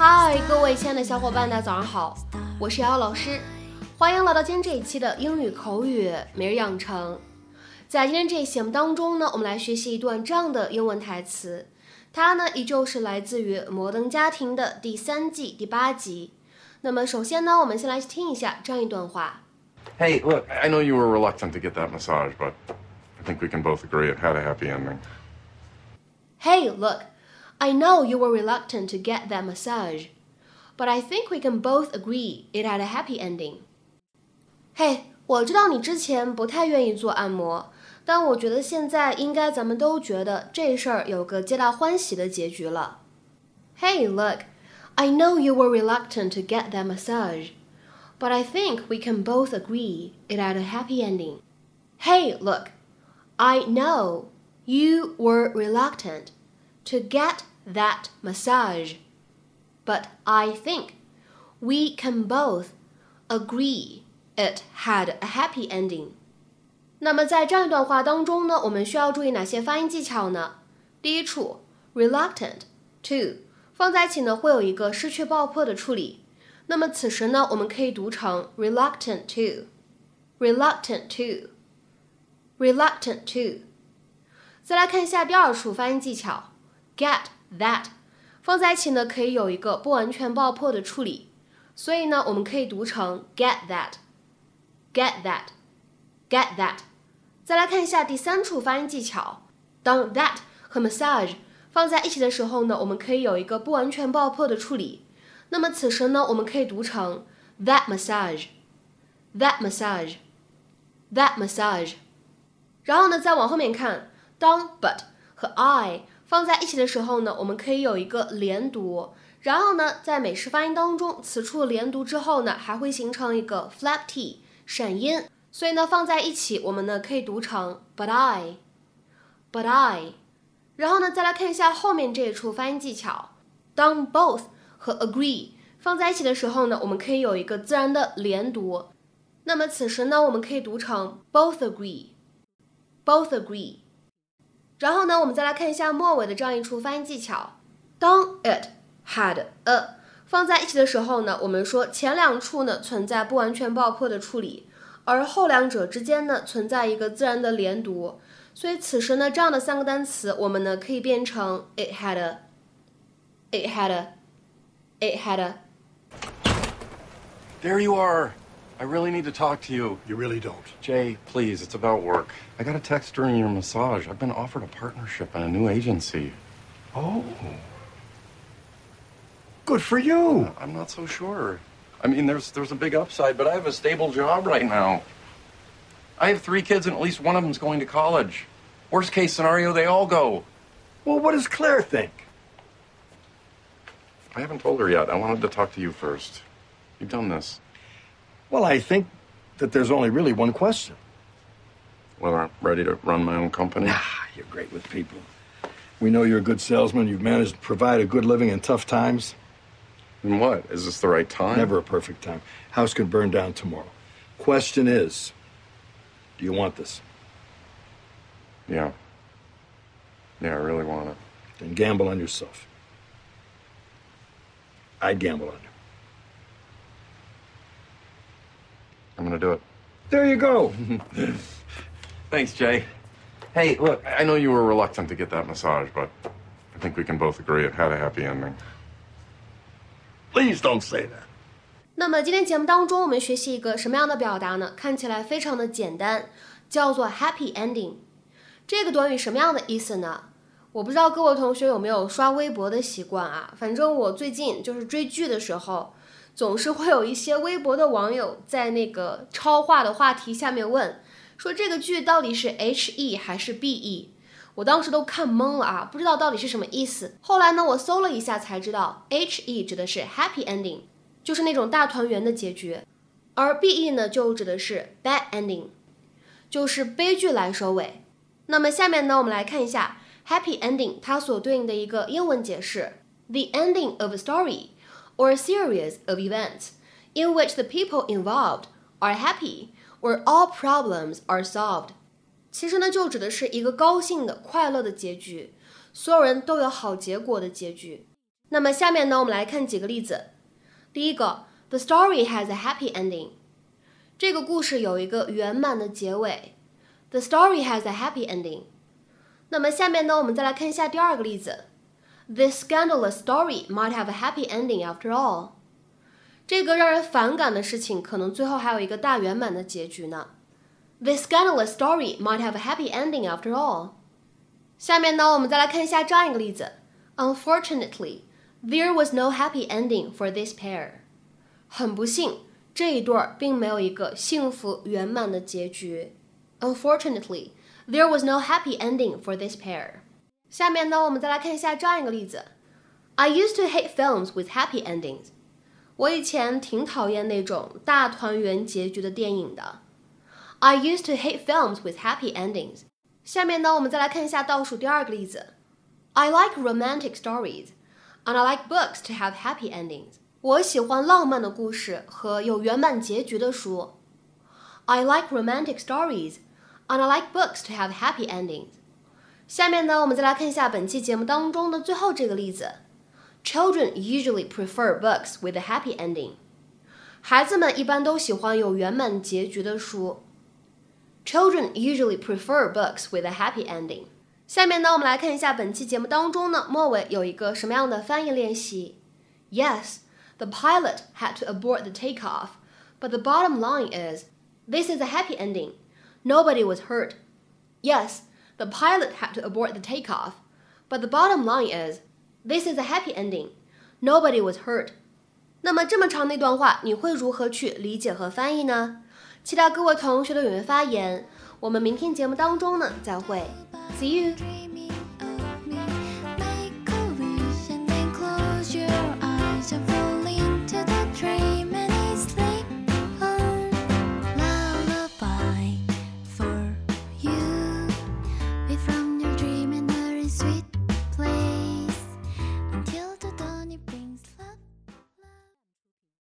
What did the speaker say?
嗨，各位亲爱的小伙伴，大家早上好，我是瑶瑶老师，欢迎来到今天这一期的英语口语每日养成。在今天这一期节目当中呢，我们来学习一段这样的英文台词，它呢依旧是来自于《摩登家庭》的第三季第八集。那么首先呢，我们先来听一下这样一段话。Hey, look, I know you were reluctant to get that massage, but I think we can both agree it had a happy ending. Hey, look, I know you were reluctant to get that massage, but I think we can both agree it had a happy ending. 嘿，我知道你之前不太愿意做按摩，但我觉得现在应该咱们都觉得这事儿有个皆大欢喜的结局了。Hey, look, I know you were reluctant to get that massage, but I think we can both agree it had a happy ending. Hey, look, I know you were reluctant to get that massage, but I think we can both agree it had a happy ending. 那么在这样一段话当中呢，我们需要注意哪些发音技巧呢？第一处，reluctant to 放在一起呢，会有一个失去爆破的处理。那么此时呢，我们可以读成 reluctant to，reluctant to，reluctant to。再来看一下第二处发音技巧 ，get that 放在一起呢，可以有一个不完全爆破的处理，所以呢，我们可以读成 get that，get that，get that。再来看一下第三处发音技巧，当 that 和 massage 放在一起的时候呢，我们可以有一个不完全爆破的处理。那么此时呢，我们可以读成 that massage，that massage，that massage。然后呢，再往后面看，当 but 和 I 放在一起的时候呢，我们可以有一个连读。然后呢，在美式发音当中，此处连读之后呢，还会形成一个 flap t 闪音。所以呢，放在一起，我们呢可以读成 but I，but I。然后呢，再来看一下后面这一处发音技巧。当 both 和 agree 放在一起的时候呢，我们可以有一个自然的连读。那么此时呢，我们可以读成 both agree，both agree。然后呢，我们再来看一下末尾的这样一处发音技巧。当 it had a 放在一起的时候呢，我们说前两处呢存在不完全爆破的处理，而后两者之间呢存在一个自然的连读。所以此时呢，这样的三个单词，我们呢可以变成 it had a，it had a，it had a。There you are. I really need to talk to you. You really don't. Jay, please, it's about work. I got a text during your massage. I've been offered a partnership in a new agency. Oh. Good for you. Uh, I'm not so sure. I mean, there's there's a big upside, but I have a stable job right now. I have three kids, and at least one of them's going to college. Worst case scenario, they all go. Well, what does Claire think? I haven't told her yet. I wanted to talk to you first. You've done this. Well, I think that there's only really one question. Whether I'm ready to run my own company. Ah, you're great with people. We know you're a good salesman. You've managed to provide a good living in tough times. And what? Is this the right time? Never a perfect time. House could burn down tomorrow. Question is, do you want this? Yeah. Yeah, I really want it. Then gamble on yourself. I'd gamble on you. Do it. There you go. Thanks, Jay. Hey, look, I know you were reluctant to get that massage, but I think we can both agree it had a happy ending. Please don't say that. 那么今天节目当中，我们学习一个什么样的表达呢？看起来非常的简单，叫做 happy ending。这个短语什么样的意思呢？我不知道各位同学有没有刷微博的习惯啊？反正我最近就是追剧的时候，总是会有一些微博的网友在那个超话的话题下面问，说这个剧到底是 H E 还是 B E？我当时都看懵了啊，不知道到底是什么意思。后来呢，我搜了一下才知道，H E 指的是 happy ending，就是那种大团圆的结局，而 B E 呢就指的是 bad ending，就是悲剧来收尾。那么下面呢，我们来看一下 happy ending 它所对应的一个英文解释：the ending of a story or a series of events in which the people involved are happy or all problems are solved。其实呢，就指的是一个高兴的、快乐的结局，所有人都有好结果的结局。 那么下面呢，我们来看几个例子。第一个，The story has a happy ending。这个故事有一个圆满的结尾。The story has a happy ending。那么下面呢，我们再来看一下第二个例子。 This scandalous story might have a happy ending after all。这个让人反感的事情，可能最后还有一个大圆满的结局呢。This scandalous story might have a happy ending after all。下面呢，我们再来看一下这样一个例子。Unfortunately。There was no happy ending for this pair。很不幸，这一对儿并没有一个幸福圆满的结局。Unfortunately, there was no happy ending for this pair。 下面呢，我们再来看一下这样一个例子：I used to hate films with happy endings。我以前挺讨厌那种大团圆结局的电影的。I used to hate films with happy endings。下面呢，我们再来看一下倒数第二个例子：I like romantic stories。and I like books to have happy endings. 我喜欢浪漫的故事和有圆满结局的书。I like romantic stories, and I like books to have happy endings. 下面呢，我们再来看一下本期节目当中的最后这个例子。Children usually prefer books with a happy ending. 孩子们一般都喜欢有圆满结局的书。Children usually prefer books with a happy ending. 下面呢，我们来看一下本期节目当中呢，末尾有一个什么样的翻译练习？Yes, the pilot had to abort the takeoff, but the bottom line is, this is a happy ending. Nobody was hurt. Yes, the pilot had to abort the takeoff, but the bottom line is, this is a happy ending. Nobody was hurt. 那么这么长的一段话，你会如何去理解和翻译呢？期待各位同学的踊跃发言。我们明天节目当中呢，再会。See you.